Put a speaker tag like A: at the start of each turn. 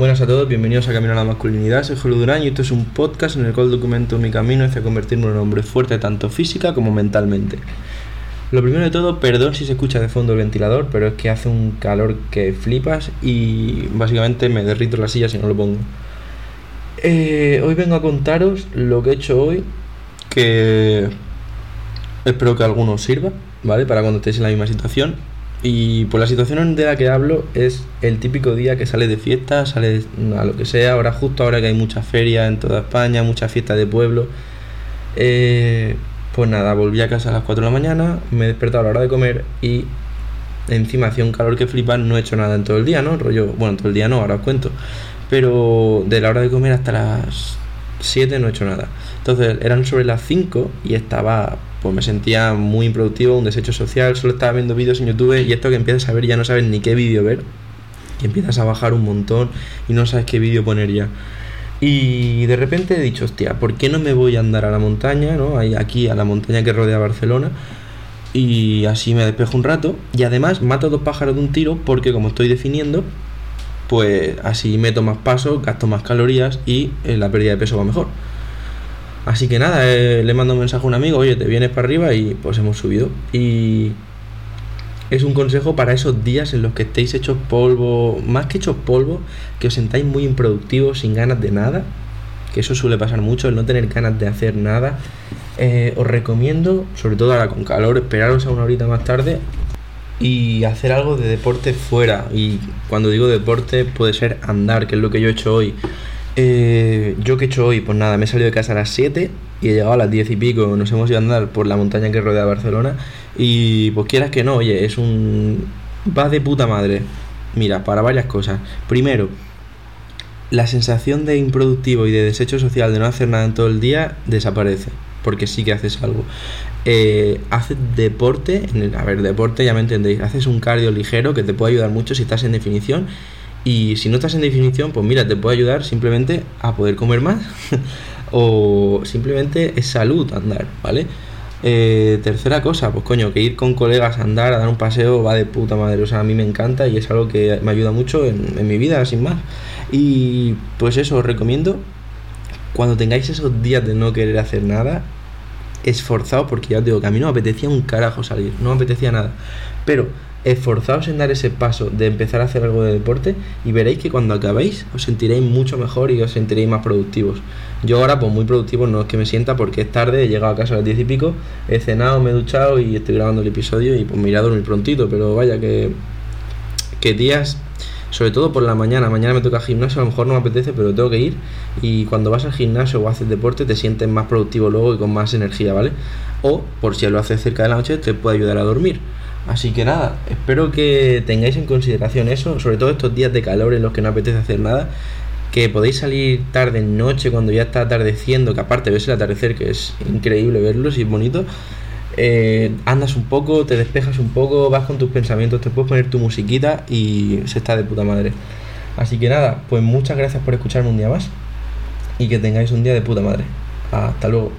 A: Buenas a todos, bienvenidos a Camino a la Masculinidad. Soy Julio Durán y esto es un podcast en el cual documento mi camino hacia convertirme en un hombre fuerte tanto física como mentalmente. Lo primero de todo, perdón si se escucha de fondo el ventilador, pero es que hace un calor que flipas y básicamente me derrito la silla si no lo pongo. Eh, hoy vengo a contaros lo que he hecho hoy, que espero que alguno os sirva, ¿vale? Para cuando estéis en la misma situación y por la situación de la que hablo es el típico día que sale de fiesta, sale a lo que sea, ahora justo ahora que hay muchas ferias en toda España, muchas fiestas de pueblo. Eh, pues nada, volví a casa a las 4 de la mañana, me he despertado a la hora de comer y encima hacía un calor que flipa, no he hecho nada en todo el día, ¿no? Rollo, bueno, todo el día no, ahora os cuento. Pero de la hora de comer hasta las 7 no he hecho nada. Entonces eran sobre las 5 y estaba pues me sentía muy improductivo, un desecho social, solo estaba viendo vídeos en YouTube y esto que empiezas a ver ya no sabes ni qué vídeo ver, y empiezas a bajar un montón y no sabes qué vídeo poner ya. Y de repente he dicho, hostia, ¿por qué no me voy a andar a la montaña, ¿no? Aquí a la montaña que rodea Barcelona. Y así me despejo un rato. Y además mato dos pájaros de un tiro porque como estoy definiendo, pues así meto más pasos, gasto más calorías y eh, la pérdida de peso va mejor. Así que nada, eh, le mando un mensaje a un amigo, oye, te vienes para arriba y pues hemos subido. Y es un consejo para esos días en los que estéis hechos polvo, más que hechos polvo, que os sentáis muy improductivos, sin ganas de nada, que eso suele pasar mucho, el no tener ganas de hacer nada. Eh, os recomiendo, sobre todo ahora con calor, esperaros a una horita más tarde y hacer algo de deporte fuera. Y cuando digo deporte puede ser andar, que es lo que yo he hecho hoy. Eh, ¿Yo qué he hecho hoy? Pues nada, me he salido de casa a las 7 y he llegado a las 10 y pico. Nos hemos ido a andar por la montaña que rodea Barcelona. Y pues quieras que no, oye, es un. Va de puta madre. Mira, para varias cosas. Primero, la sensación de improductivo y de desecho social de no hacer nada en todo el día desaparece. Porque sí que haces algo. Eh, haces deporte, a ver, deporte ya me entendéis, haces un cardio ligero que te puede ayudar mucho si estás en definición y si no estás en definición, pues mira, te puede ayudar simplemente a poder comer más o simplemente es salud andar, ¿vale? Eh, tercera cosa, pues coño, que ir con colegas a andar, a dar un paseo, va de puta madre. O sea, a mí me encanta y es algo que me ayuda mucho en, en mi vida, sin más. Y pues eso, os recomiendo, cuando tengáis esos días de no querer hacer nada, esforzado, porque ya os digo que a mí no me apetecía un carajo salir, no me apetecía nada. Pero esforzaos en dar ese paso de empezar a hacer algo de deporte y veréis que cuando acabéis os sentiréis mucho mejor y os sentiréis más productivos. Yo ahora pues muy productivo no es que me sienta porque es tarde, he llegado a casa a las 10 y pico, he cenado, me he duchado y estoy grabando el episodio y pues me iré a dormir prontito, pero vaya que, que días, sobre todo por la mañana, mañana me toca gimnasio, a lo mejor no me apetece, pero tengo que ir y cuando vas al gimnasio o haces deporte te sientes más productivo luego y con más energía, ¿vale? O por si lo haces cerca de la noche te puede ayudar a dormir. Así que nada, espero que tengáis en consideración eso, sobre todo estos días de calor en los que no apetece hacer nada, que podéis salir tarde noche cuando ya está atardeciendo, que aparte ves el atardecer, que es increíble verlo, si es bonito. Eh, andas un poco, te despejas un poco, vas con tus pensamientos, te puedes poner tu musiquita y se está de puta madre. Así que nada, pues muchas gracias por escucharme un día más y que tengáis un día de puta madre. Hasta luego.